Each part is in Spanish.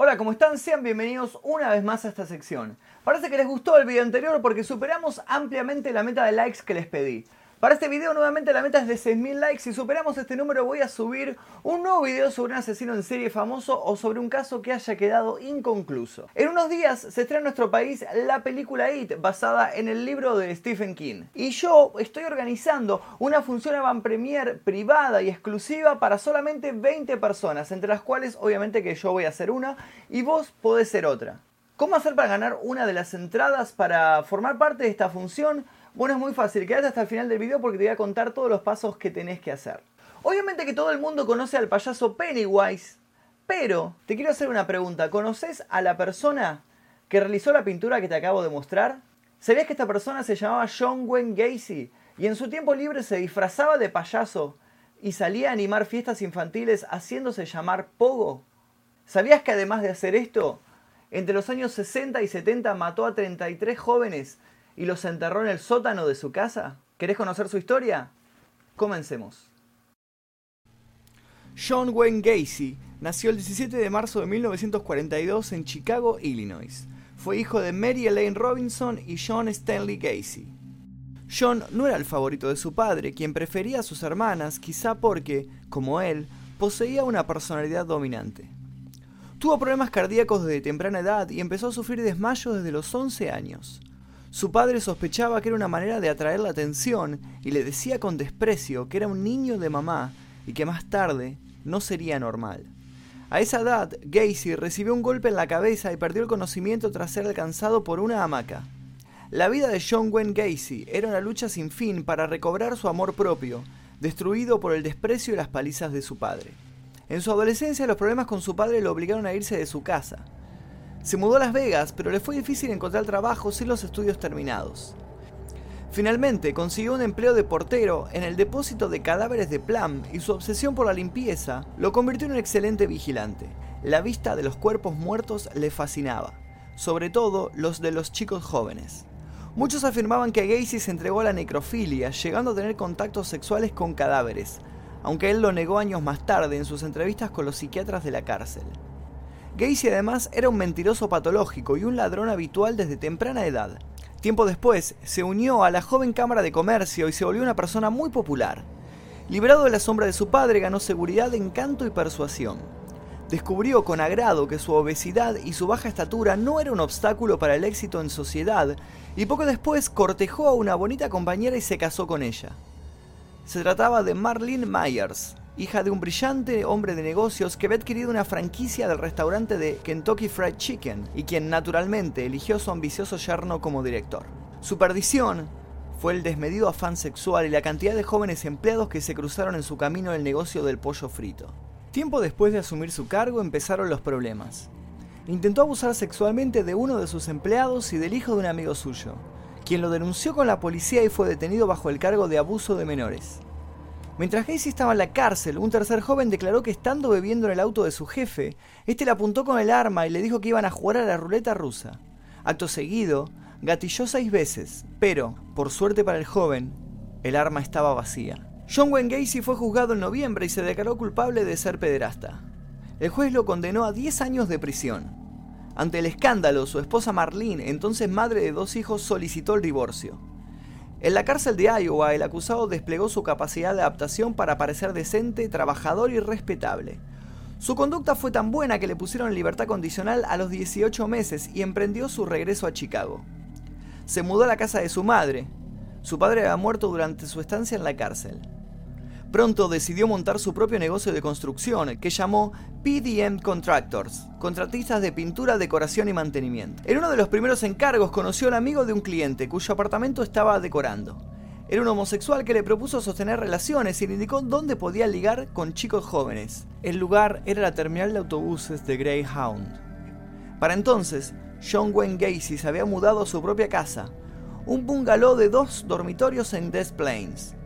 Hola, ¿cómo están? Sean bienvenidos una vez más a esta sección. Parece que les gustó el video anterior porque superamos ampliamente la meta de likes que les pedí. Para este video nuevamente la meta es de 6.000 likes. Si superamos este número voy a subir un nuevo video sobre un asesino en serie famoso o sobre un caso que haya quedado inconcluso. En unos días se estrena en nuestro país la película It basada en el libro de Stephen King. Y yo estoy organizando una función avant premier privada y exclusiva para solamente 20 personas, entre las cuales obviamente que yo voy a ser una y vos podés ser otra. ¿Cómo hacer para ganar una de las entradas para formar parte de esta función? Bueno, es muy fácil, quédate hasta el final del video porque te voy a contar todos los pasos que tenés que hacer. Obviamente que todo el mundo conoce al payaso Pennywise, pero te quiero hacer una pregunta. ¿Conoces a la persona que realizó la pintura que te acabo de mostrar? ¿Sabías que esta persona se llamaba John Wayne Gacy y en su tiempo libre se disfrazaba de payaso y salía a animar fiestas infantiles haciéndose llamar Pogo? ¿Sabías que además de hacer esto, entre los años 60 y 70 mató a 33 jóvenes y los enterró en el sótano de su casa? ¿Querés conocer su historia? Comencemos. John Wayne Gacy nació el 17 de marzo de 1942 en Chicago, Illinois. Fue hijo de Mary Elaine Robinson y John Stanley Gacy. John no era el favorito de su padre, quien prefería a sus hermanas, quizá porque, como él, poseía una personalidad dominante. Tuvo problemas cardíacos desde temprana edad y empezó a sufrir desmayos desde los 11 años. Su padre sospechaba que era una manera de atraer la atención y le decía con desprecio que era un niño de mamá y que más tarde no sería normal. A esa edad, Gacy recibió un golpe en la cabeza y perdió el conocimiento tras ser alcanzado por una hamaca. La vida de John Wayne Gacy era una lucha sin fin para recobrar su amor propio, destruido por el desprecio y las palizas de su padre. En su adolescencia los problemas con su padre lo obligaron a irse de su casa. Se mudó a Las Vegas, pero le fue difícil encontrar trabajo sin los estudios terminados. Finalmente consiguió un empleo de portero en el depósito de cadáveres de Plum y su obsesión por la limpieza lo convirtió en un excelente vigilante. La vista de los cuerpos muertos le fascinaba, sobre todo los de los chicos jóvenes. Muchos afirmaban que Gacy se entregó a la necrofilia, llegando a tener contactos sexuales con cadáveres, aunque él lo negó años más tarde en sus entrevistas con los psiquiatras de la cárcel. Gacy además era un mentiroso patológico y un ladrón habitual desde temprana edad. Tiempo después, se unió a la joven Cámara de Comercio y se volvió una persona muy popular. Liberado de la sombra de su padre, ganó seguridad, encanto y persuasión. Descubrió con agrado que su obesidad y su baja estatura no era un obstáculo para el éxito en sociedad y poco después cortejó a una bonita compañera y se casó con ella. Se trataba de Marlene Myers, hija de un brillante hombre de negocios que había adquirido una franquicia del restaurante de Kentucky Fried Chicken y quien naturalmente eligió a su ambicioso yerno como director. Su perdición fue el desmedido afán sexual y la cantidad de jóvenes empleados que se cruzaron en su camino el negocio del pollo frito. Tiempo después de asumir su cargo empezaron los problemas. Intentó abusar sexualmente de uno de sus empleados y del hijo de un amigo suyo, quien lo denunció con la policía y fue detenido bajo el cargo de abuso de menores. Mientras Gacy estaba en la cárcel, un tercer joven declaró que estando bebiendo en el auto de su jefe, este le apuntó con el arma y le dijo que iban a jugar a la ruleta rusa. Acto seguido, gatilló seis veces, pero, por suerte para el joven, el arma estaba vacía. John Wayne Gacy fue juzgado en noviembre y se declaró culpable de ser pederasta. El juez lo condenó a 10 años de prisión. Ante el escándalo, su esposa Marlene, entonces madre de dos hijos, solicitó el divorcio. En la cárcel de Iowa, el acusado desplegó su capacidad de adaptación para parecer decente, trabajador y respetable. Su conducta fue tan buena que le pusieron libertad condicional a los 18 meses y emprendió su regreso a Chicago. Se mudó a la casa de su madre. Su padre había muerto durante su estancia en la cárcel. Pronto decidió montar su propio negocio de construcción, que llamó PDM Contractors, contratistas de pintura, decoración y mantenimiento. En uno de los primeros encargos conoció al amigo de un cliente cuyo apartamento estaba decorando. Era un homosexual que le propuso sostener relaciones y le indicó dónde podía ligar con chicos jóvenes. El lugar era la terminal de autobuses de Greyhound. Para entonces, John Wayne Gacy se había mudado a su propia casa, un bungalow de dos dormitorios en Des Plains.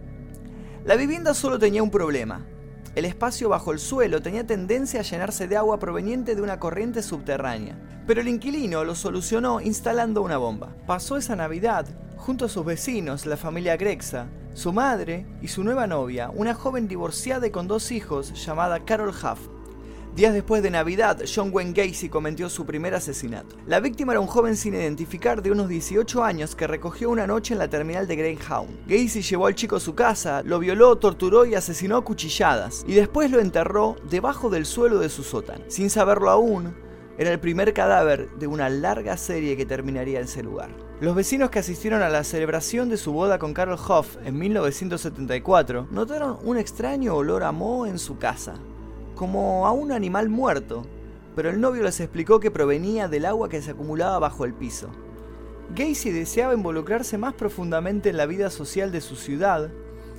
La vivienda solo tenía un problema. El espacio bajo el suelo tenía tendencia a llenarse de agua proveniente de una corriente subterránea, pero el inquilino lo solucionó instalando una bomba. Pasó esa Navidad junto a sus vecinos, la familia Grexa, su madre y su nueva novia, una joven divorciada y con dos hijos llamada Carol Huff. Días después de Navidad, John Wayne Gacy cometió su primer asesinato. La víctima era un joven sin identificar de unos 18 años que recogió una noche en la terminal de Greyhound. Gacy llevó al chico a su casa, lo violó, torturó y asesinó a cuchilladas, y después lo enterró debajo del suelo de su sótano. Sin saberlo aún, era el primer cadáver de una larga serie que terminaría en ese lugar. Los vecinos que asistieron a la celebración de su boda con Carol Hoff en 1974 notaron un extraño olor a moho en su casa como a un animal muerto, pero el novio les explicó que provenía del agua que se acumulaba bajo el piso. Gacy deseaba involucrarse más profundamente en la vida social de su ciudad,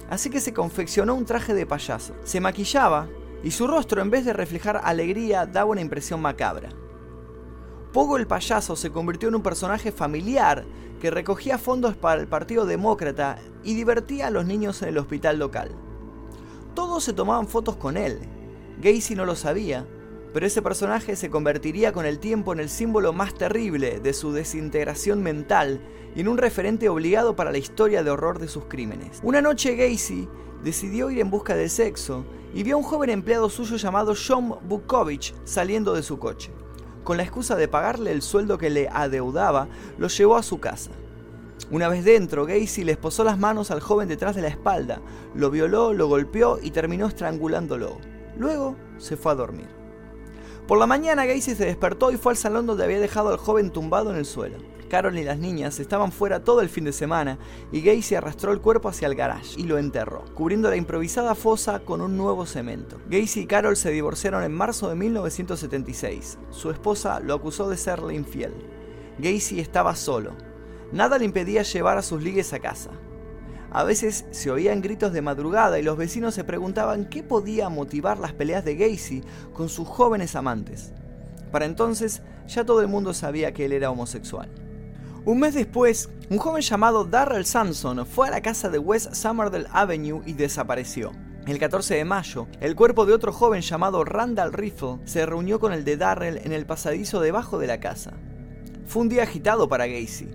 así que se confeccionó un traje de payaso. Se maquillaba y su rostro en vez de reflejar alegría daba una impresión macabra. Pogo el payaso se convirtió en un personaje familiar que recogía fondos para el Partido Demócrata y divertía a los niños en el hospital local. Todos se tomaban fotos con él, Gacy no lo sabía, pero ese personaje se convertiría con el tiempo en el símbolo más terrible de su desintegración mental y en un referente obligado para la historia de horror de sus crímenes. Una noche Gacy decidió ir en busca de sexo y vio a un joven empleado suyo llamado John Bukovich saliendo de su coche. Con la excusa de pagarle el sueldo que le adeudaba, lo llevó a su casa. Una vez dentro, Gacy le esposó las manos al joven detrás de la espalda, lo violó, lo golpeó y terminó estrangulándolo. Luego se fue a dormir. Por la mañana Gacy se despertó y fue al salón donde había dejado al joven tumbado en el suelo. Carol y las niñas estaban fuera todo el fin de semana y Gacy arrastró el cuerpo hacia el garage y lo enterró, cubriendo la improvisada fosa con un nuevo cemento. Gacy y Carol se divorciaron en marzo de 1976. Su esposa lo acusó de serle infiel. Gacy estaba solo. Nada le impedía llevar a sus ligues a casa. A veces se oían gritos de madrugada y los vecinos se preguntaban qué podía motivar las peleas de Gacy con sus jóvenes amantes. Para entonces ya todo el mundo sabía que él era homosexual. Un mes después, un joven llamado Darrell Samson fue a la casa de West Summerdale Avenue y desapareció. El 14 de mayo, el cuerpo de otro joven llamado Randall Riffle se reunió con el de Darrell en el pasadizo debajo de la casa. Fue un día agitado para Gacy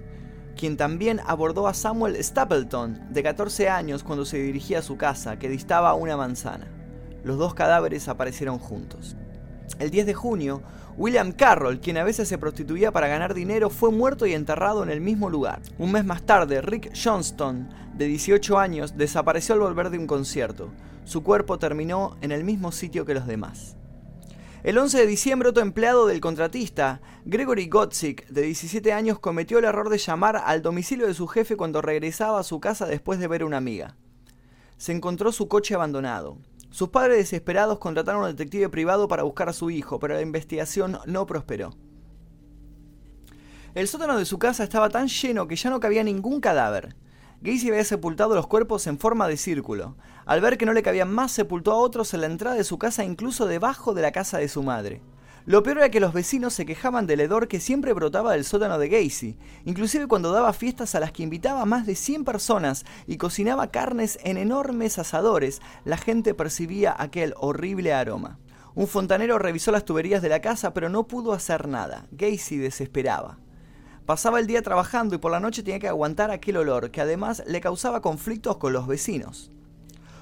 quien también abordó a Samuel Stapleton, de 14 años, cuando se dirigía a su casa, que distaba una manzana. Los dos cadáveres aparecieron juntos. El 10 de junio, William Carroll, quien a veces se prostituía para ganar dinero, fue muerto y enterrado en el mismo lugar. Un mes más tarde, Rick Johnston, de 18 años, desapareció al volver de un concierto. Su cuerpo terminó en el mismo sitio que los demás. El 11 de diciembre, otro empleado del contratista, Gregory Gotzik, de 17 años, cometió el error de llamar al domicilio de su jefe cuando regresaba a su casa después de ver a una amiga. Se encontró su coche abandonado. Sus padres desesperados contrataron a un detective privado para buscar a su hijo, pero la investigación no prosperó. El sótano de su casa estaba tan lleno que ya no cabía ningún cadáver. Gacy había sepultado los cuerpos en forma de círculo. Al ver que no le cabían más, sepultó a otros en la entrada de su casa, incluso debajo de la casa de su madre. Lo peor era que los vecinos se quejaban del hedor que siempre brotaba del sótano de Gacy, inclusive cuando daba fiestas a las que invitaba a más de 100 personas y cocinaba carnes en enormes asadores, la gente percibía aquel horrible aroma. Un fontanero revisó las tuberías de la casa pero no pudo hacer nada. Gacy desesperaba. Pasaba el día trabajando y por la noche tenía que aguantar aquel olor que además le causaba conflictos con los vecinos.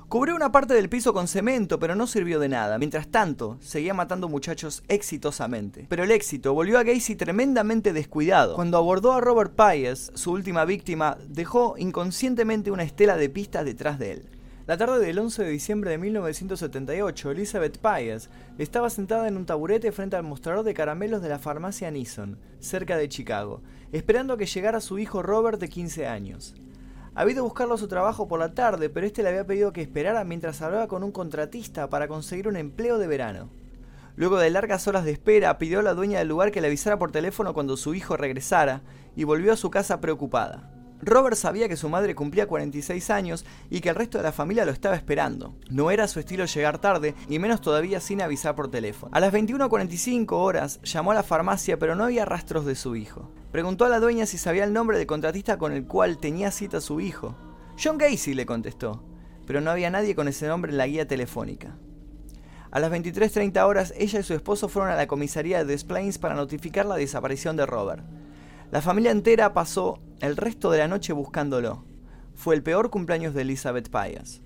Cubrió una parte del piso con cemento, pero no sirvió de nada. Mientras tanto, seguía matando muchachos exitosamente. Pero el éxito volvió a Gacy tremendamente descuidado. Cuando abordó a Robert Pies, su última víctima, dejó inconscientemente una estela de pistas detrás de él. La tarde del 11 de diciembre de 1978, Elizabeth Pies estaba sentada en un taburete frente al mostrador de caramelos de la farmacia Nissan, cerca de Chicago, esperando a que llegara su hijo Robert de 15 años. Había ido a buscarlo a su trabajo por la tarde, pero este le había pedido que esperara mientras hablaba con un contratista para conseguir un empleo de verano. Luego de largas horas de espera, pidió a la dueña del lugar que le avisara por teléfono cuando su hijo regresara y volvió a su casa preocupada. Robert sabía que su madre cumplía 46 años y que el resto de la familia lo estaba esperando. No era su estilo llegar tarde, y menos todavía sin avisar por teléfono. A las 21.45 horas llamó a la farmacia pero no había rastros de su hijo. Preguntó a la dueña si sabía el nombre del contratista con el cual tenía cita su hijo. John Gacy le contestó, pero no había nadie con ese nombre en la guía telefónica. A las 23.30 horas, ella y su esposo fueron a la comisaría de Des Plaines para notificar la desaparición de Robert. La familia entera pasó el resto de la noche buscándolo. Fue el peor cumpleaños de Elizabeth Pias.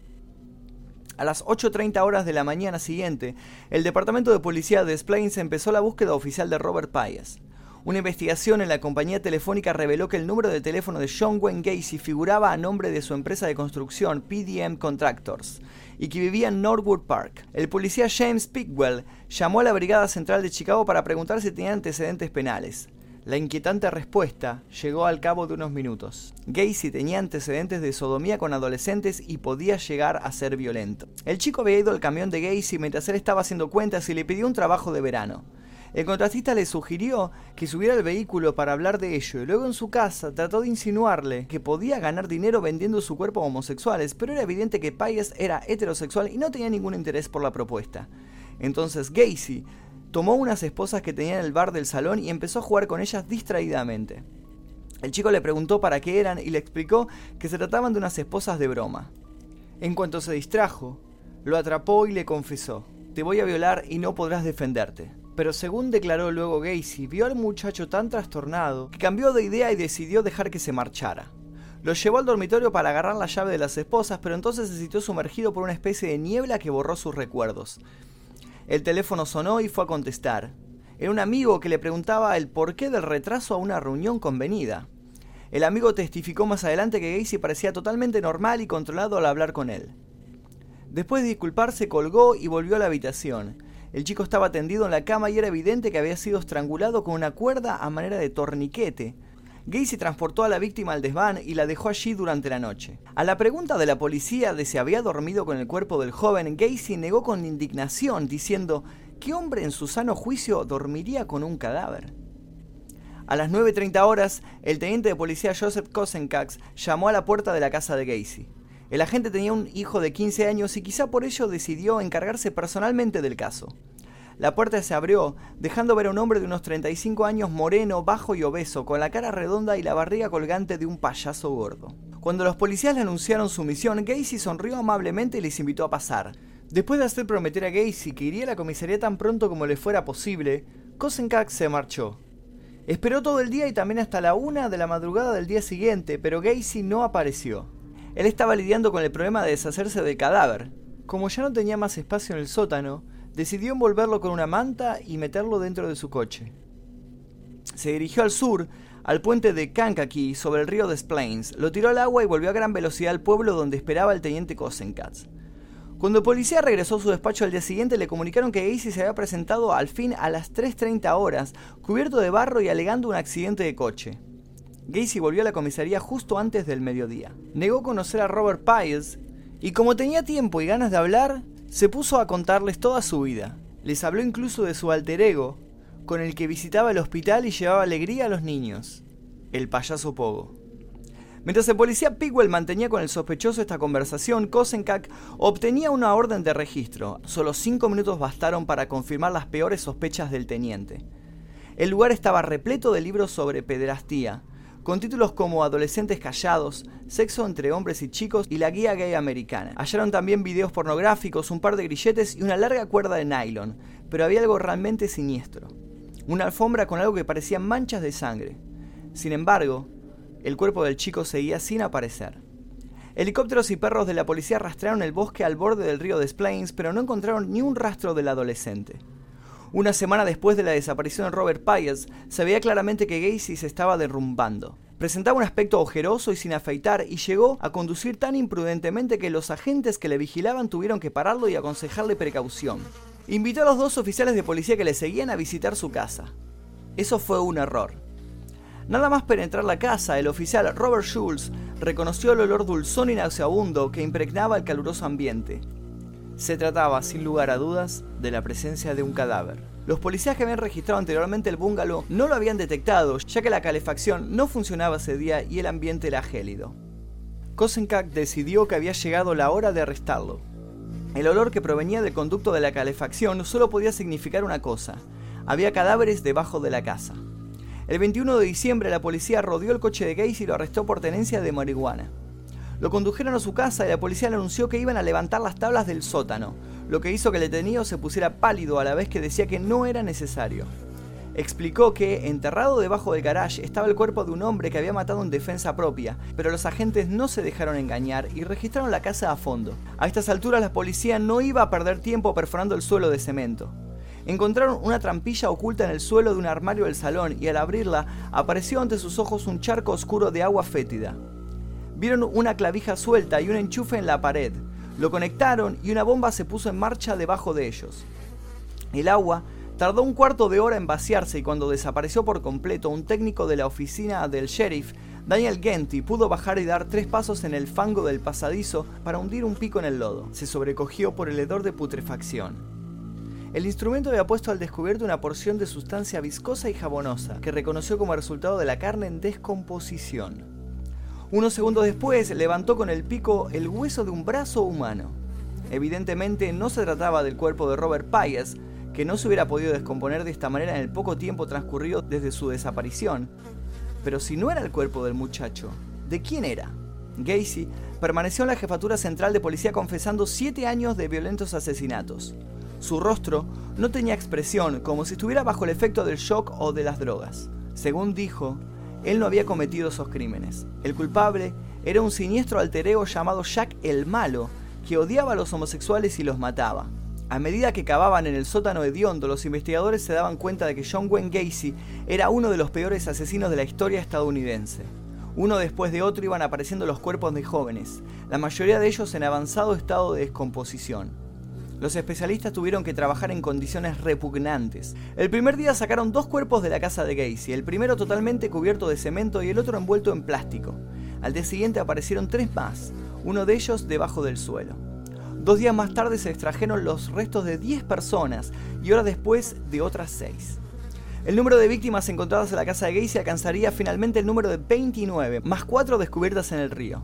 A las 8.30 horas de la mañana siguiente, el departamento de policía de Des empezó la búsqueda oficial de Robert Pius. Una investigación en la compañía telefónica reveló que el número de teléfono de John Wayne Gacy figuraba a nombre de su empresa de construcción PDM Contractors y que vivía en Norwood Park. El policía James Pickwell llamó a la Brigada Central de Chicago para preguntar si tenía antecedentes penales. La inquietante respuesta llegó al cabo de unos minutos. Gacy tenía antecedentes de sodomía con adolescentes y podía llegar a ser violento. El chico había ido al camión de Gacy mientras él estaba haciendo cuentas y le pidió un trabajo de verano. El contratista le sugirió que subiera al vehículo para hablar de ello y luego en su casa trató de insinuarle que podía ganar dinero vendiendo su cuerpo a homosexuales, pero era evidente que Payes era heterosexual y no tenía ningún interés por la propuesta. Entonces Gacy Tomó unas esposas que tenía en el bar del salón y empezó a jugar con ellas distraídamente. El chico le preguntó para qué eran y le explicó que se trataban de unas esposas de broma. En cuanto se distrajo, lo atrapó y le confesó, te voy a violar y no podrás defenderte. Pero según declaró luego Gacy, vio al muchacho tan trastornado que cambió de idea y decidió dejar que se marchara. Lo llevó al dormitorio para agarrar la llave de las esposas, pero entonces se sintió sumergido por una especie de niebla que borró sus recuerdos. El teléfono sonó y fue a contestar. Era un amigo que le preguntaba el porqué del retraso a una reunión convenida. El amigo testificó más adelante que Gacy parecía totalmente normal y controlado al hablar con él. Después de disculparse, colgó y volvió a la habitación. El chico estaba tendido en la cama y era evidente que había sido estrangulado con una cuerda a manera de torniquete, Gacy transportó a la víctima al desván y la dejó allí durante la noche. A la pregunta de la policía de si había dormido con el cuerpo del joven, Gacy negó con indignación, diciendo, ¿qué hombre en su sano juicio dormiría con un cadáver? A las 9.30 horas, el teniente de policía Joseph Kosenkax llamó a la puerta de la casa de Gacy. El agente tenía un hijo de 15 años y quizá por ello decidió encargarse personalmente del caso. La puerta se abrió, dejando ver a un hombre de unos 35 años moreno, bajo y obeso, con la cara redonda y la barriga colgante de un payaso gordo. Cuando los policías le anunciaron su misión, Gacy sonrió amablemente y les invitó a pasar. Después de hacer prometer a Gacy que iría a la comisaría tan pronto como le fuera posible, Kosenkak se marchó. Esperó todo el día y también hasta la una de la madrugada del día siguiente, pero Gacy no apareció. Él estaba lidiando con el problema de deshacerse del cadáver. Como ya no tenía más espacio en el sótano, decidió envolverlo con una manta y meterlo dentro de su coche. Se dirigió al sur, al puente de Kankakee sobre el río Des Plains, lo tiró al agua y volvió a gran velocidad al pueblo donde esperaba el teniente Kosenkatz. Cuando el policía regresó a su despacho al día siguiente, le comunicaron que Gacy se había presentado al fin a las 3.30 horas, cubierto de barro y alegando un accidente de coche. Gacy volvió a la comisaría justo antes del mediodía. Negó conocer a Robert Piles y como tenía tiempo y ganas de hablar, se puso a contarles toda su vida. Les habló incluso de su alter ego, con el que visitaba el hospital y llevaba alegría a los niños, el payaso Pogo. Mientras el policía Pigwell mantenía con el sospechoso esta conversación, Kosenkak obtenía una orden de registro. Solo cinco minutos bastaron para confirmar las peores sospechas del teniente. El lugar estaba repleto de libros sobre pederastía, con títulos como Adolescentes callados, Sexo entre hombres y chicos y la guía gay americana. Hallaron también videos pornográficos, un par de grilletes y una larga cuerda de nylon, pero había algo realmente siniestro. Una alfombra con algo que parecían manchas de sangre. Sin embargo, el cuerpo del chico seguía sin aparecer. Helicópteros y perros de la policía rastrearon el bosque al borde del río Des Plains, pero no encontraron ni un rastro del adolescente. Una semana después de la desaparición de Robert Pius, se veía claramente que Gacy se estaba derrumbando. Presentaba un aspecto ojeroso y sin afeitar y llegó a conducir tan imprudentemente que los agentes que le vigilaban tuvieron que pararlo y aconsejarle precaución. Invitó a los dos oficiales de policía que le seguían a visitar su casa. Eso fue un error. Nada más penetrar la casa, el oficial Robert Schultz reconoció el olor dulzón y nauseabundo que impregnaba el caluroso ambiente. Se trataba, sin lugar a dudas, de la presencia de un cadáver. Los policías que habían registrado anteriormente el bungalow no lo habían detectado, ya que la calefacción no funcionaba ese día y el ambiente era gélido. Kosenkak decidió que había llegado la hora de arrestarlo. El olor que provenía del conducto de la calefacción solo podía significar una cosa. Había cadáveres debajo de la casa. El 21 de diciembre la policía rodeó el coche de Gacy y lo arrestó por tenencia de marihuana. Lo condujeron a su casa y la policía le anunció que iban a levantar las tablas del sótano, lo que hizo que el detenido se pusiera pálido a la vez que decía que no era necesario. explicó que enterrado debajo del garage estaba el cuerpo de un hombre que había matado en defensa propia, pero los agentes no se dejaron engañar y registraron la casa a fondo. A estas alturas la policía no iba a perder tiempo perforando el suelo de cemento. Encontraron una trampilla oculta en el suelo de un armario del salón y al abrirla apareció ante sus ojos un charco oscuro de agua fétida. Vieron una clavija suelta y un enchufe en la pared. Lo conectaron y una bomba se puso en marcha debajo de ellos. El agua tardó un cuarto de hora en vaciarse y cuando desapareció por completo, un técnico de la oficina del sheriff, Daniel Genty, pudo bajar y dar tres pasos en el fango del pasadizo para hundir un pico en el lodo. Se sobrecogió por el hedor de putrefacción. El instrumento había puesto al descubierto una porción de sustancia viscosa y jabonosa, que reconoció como resultado de la carne en descomposición. Unos segundos después levantó con el pico el hueso de un brazo humano. Evidentemente no se trataba del cuerpo de Robert Pius, que no se hubiera podido descomponer de esta manera en el poco tiempo transcurrido desde su desaparición. Pero si no era el cuerpo del muchacho, ¿de quién era? Gacy permaneció en la jefatura central de policía confesando siete años de violentos asesinatos. Su rostro no tenía expresión, como si estuviera bajo el efecto del shock o de las drogas. Según dijo, él no había cometido esos crímenes. El culpable era un siniestro alter ego llamado Jack el Malo, que odiaba a los homosexuales y los mataba. A medida que cavaban en el sótano de Diondo, los investigadores se daban cuenta de que John Wayne Gacy era uno de los peores asesinos de la historia estadounidense. Uno después de otro iban apareciendo los cuerpos de jóvenes, la mayoría de ellos en avanzado estado de descomposición. Los especialistas tuvieron que trabajar en condiciones repugnantes. El primer día sacaron dos cuerpos de la casa de Gacy, el primero totalmente cubierto de cemento y el otro envuelto en plástico. Al día siguiente aparecieron tres más, uno de ellos debajo del suelo. Dos días más tarde se extrajeron los restos de 10 personas y horas después de otras 6. El número de víctimas encontradas en la casa de Gacy alcanzaría finalmente el número de 29, más 4 descubiertas en el río.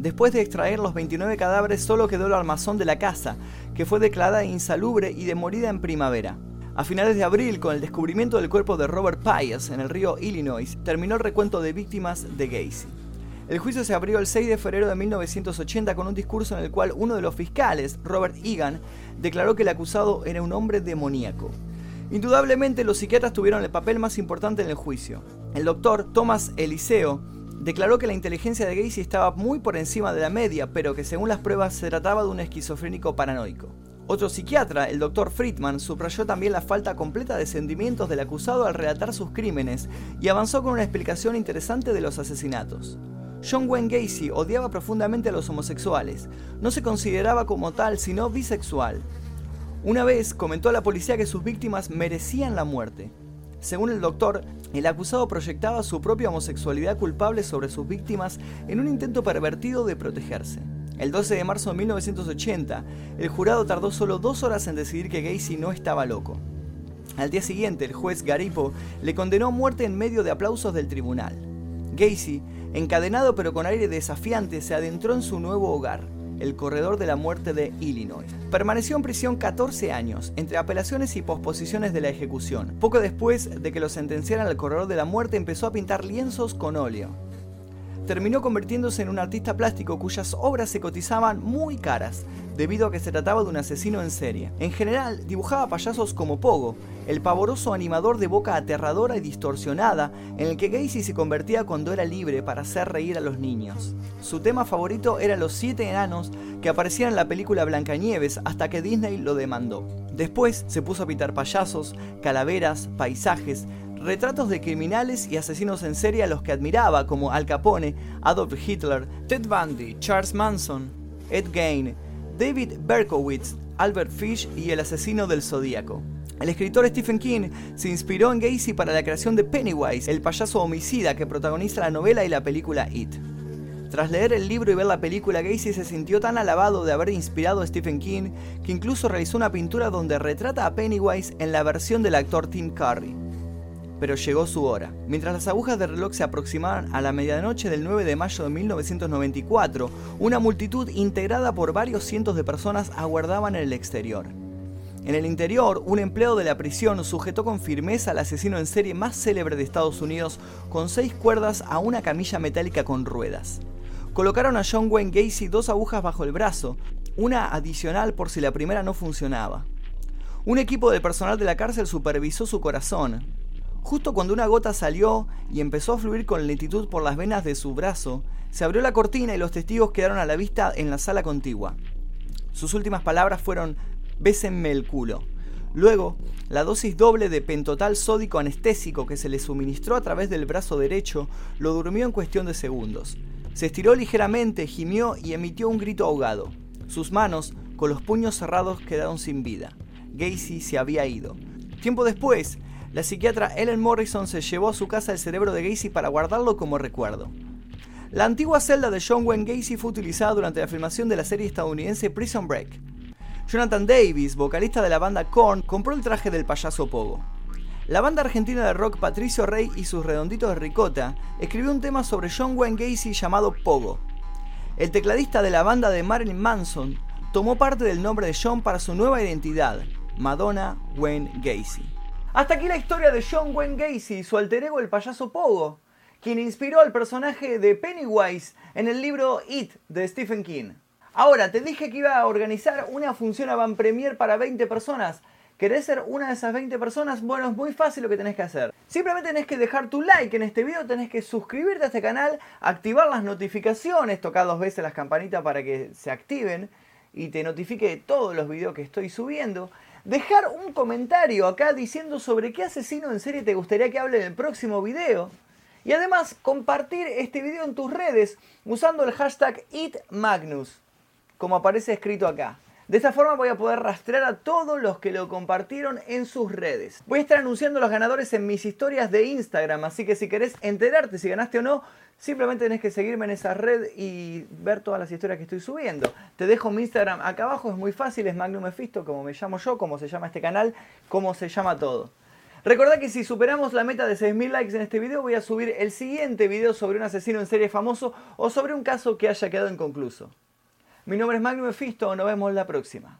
Después de extraer los 29 cadáveres solo quedó el armazón de la casa, que fue declarada insalubre y demolida en primavera. A finales de abril, con el descubrimiento del cuerpo de Robert Pius en el río Illinois, terminó el recuento de víctimas de Gacy. El juicio se abrió el 6 de febrero de 1980 con un discurso en el cual uno de los fiscales, Robert Egan, declaró que el acusado era un hombre demoníaco. Indudablemente los psiquiatras tuvieron el papel más importante en el juicio. El doctor Thomas Eliseo declaró que la inteligencia de Gacy estaba muy por encima de la media, pero que según las pruebas se trataba de un esquizofrénico paranoico. Otro psiquiatra, el doctor Friedman, subrayó también la falta completa de sentimientos del acusado al relatar sus crímenes y avanzó con una explicación interesante de los asesinatos. John Wayne Gacy odiaba profundamente a los homosexuales. No se consideraba como tal, sino bisexual. Una vez comentó a la policía que sus víctimas merecían la muerte. Según el doctor, el acusado proyectaba su propia homosexualidad culpable sobre sus víctimas en un intento pervertido de protegerse. El 12 de marzo de 1980, el jurado tardó solo dos horas en decidir que Gacy no estaba loco. Al día siguiente, el juez Garipo le condenó a muerte en medio de aplausos del tribunal. Gacy Encadenado pero con aire desafiante, se adentró en su nuevo hogar, el corredor de la muerte de Illinois. Permaneció en prisión 14 años, entre apelaciones y posposiciones de la ejecución. Poco después de que lo sentenciaran al corredor de la muerte, empezó a pintar lienzos con óleo. Terminó convirtiéndose en un artista plástico cuyas obras se cotizaban muy caras, debido a que se trataba de un asesino en serie. En general, dibujaba payasos como Pogo, el pavoroso animador de boca aterradora y distorsionada en el que Gacy se convertía cuando era libre para hacer reír a los niños. Su tema favorito era los siete enanos que aparecían en la película Blancanieves hasta que Disney lo demandó. Después se puso a pintar payasos, calaveras, paisajes, retratos de criminales y asesinos en serie a los que admiraba, como Al Capone, Adolf Hitler, Ted Bundy, Charles Manson, Ed Gein, David Berkowitz, Albert Fish y el asesino del Zodíaco. El escritor Stephen King se inspiró en Gacy para la creación de Pennywise, el payaso homicida que protagoniza la novela y la película It. Tras leer el libro y ver la película, Gacy se sintió tan alabado de haber inspirado a Stephen King que incluso realizó una pintura donde retrata a Pennywise en la versión del actor Tim Curry pero llegó su hora. Mientras las agujas del reloj se aproximaban a la medianoche del 9 de mayo de 1994, una multitud integrada por varios cientos de personas aguardaban en el exterior. En el interior, un empleado de la prisión sujetó con firmeza al asesino en serie más célebre de Estados Unidos con seis cuerdas a una camilla metálica con ruedas. Colocaron a John Wayne Gacy dos agujas bajo el brazo, una adicional por si la primera no funcionaba. Un equipo de personal de la cárcel supervisó su corazón, Justo cuando una gota salió y empezó a fluir con lentitud por las venas de su brazo, se abrió la cortina y los testigos quedaron a la vista en la sala contigua. Sus últimas palabras fueron, bésenme el culo. Luego, la dosis doble de pentotal sódico anestésico que se le suministró a través del brazo derecho lo durmió en cuestión de segundos. Se estiró ligeramente, gimió y emitió un grito ahogado. Sus manos, con los puños cerrados, quedaron sin vida. Gacy se había ido. Tiempo después, la psiquiatra Ellen Morrison se llevó a su casa el cerebro de Gacy para guardarlo como recuerdo. La antigua celda de John Wayne Gacy fue utilizada durante la filmación de la serie estadounidense Prison Break. Jonathan Davis, vocalista de la banda Korn, compró el traje del payaso Pogo. La banda argentina de rock Patricio Rey y sus redonditos de ricota escribió un tema sobre John Wayne Gacy llamado Pogo. El tecladista de la banda de Marilyn Manson tomó parte del nombre de John para su nueva identidad, Madonna Wayne Gacy. Hasta aquí la historia de John Wayne Gacy y su alter ego el payaso Pogo, quien inspiró al personaje de Pennywise en el libro It de Stephen King. Ahora, te dije que iba a organizar una función avant premier para 20 personas. ¿Querés ser una de esas 20 personas? Bueno, es muy fácil lo que tenés que hacer. Simplemente tenés que dejar tu like en este video, tenés que suscribirte a este canal, activar las notificaciones, tocar dos veces las campanitas para que se activen y te notifique todos los videos que estoy subiendo. Dejar un comentario acá diciendo sobre qué asesino en serie te gustaría que hable en el próximo video. Y además compartir este video en tus redes usando el hashtag ItMagnus, como aparece escrito acá. De esta forma voy a poder rastrear a todos los que lo compartieron en sus redes. Voy a estar anunciando los ganadores en mis historias de Instagram, así que si querés enterarte si ganaste o no, simplemente tenés que seguirme en esa red y ver todas las historias que estoy subiendo. Te dejo mi Instagram acá abajo, es muy fácil, es Magnum Mephisto, como me llamo yo, como se llama este canal, como se llama todo. Recordá que si superamos la meta de 6.000 likes en este video, voy a subir el siguiente video sobre un asesino en serie famoso o sobre un caso que haya quedado inconcluso. Mi nombre es Magnum Mephisto, nos vemos la próxima.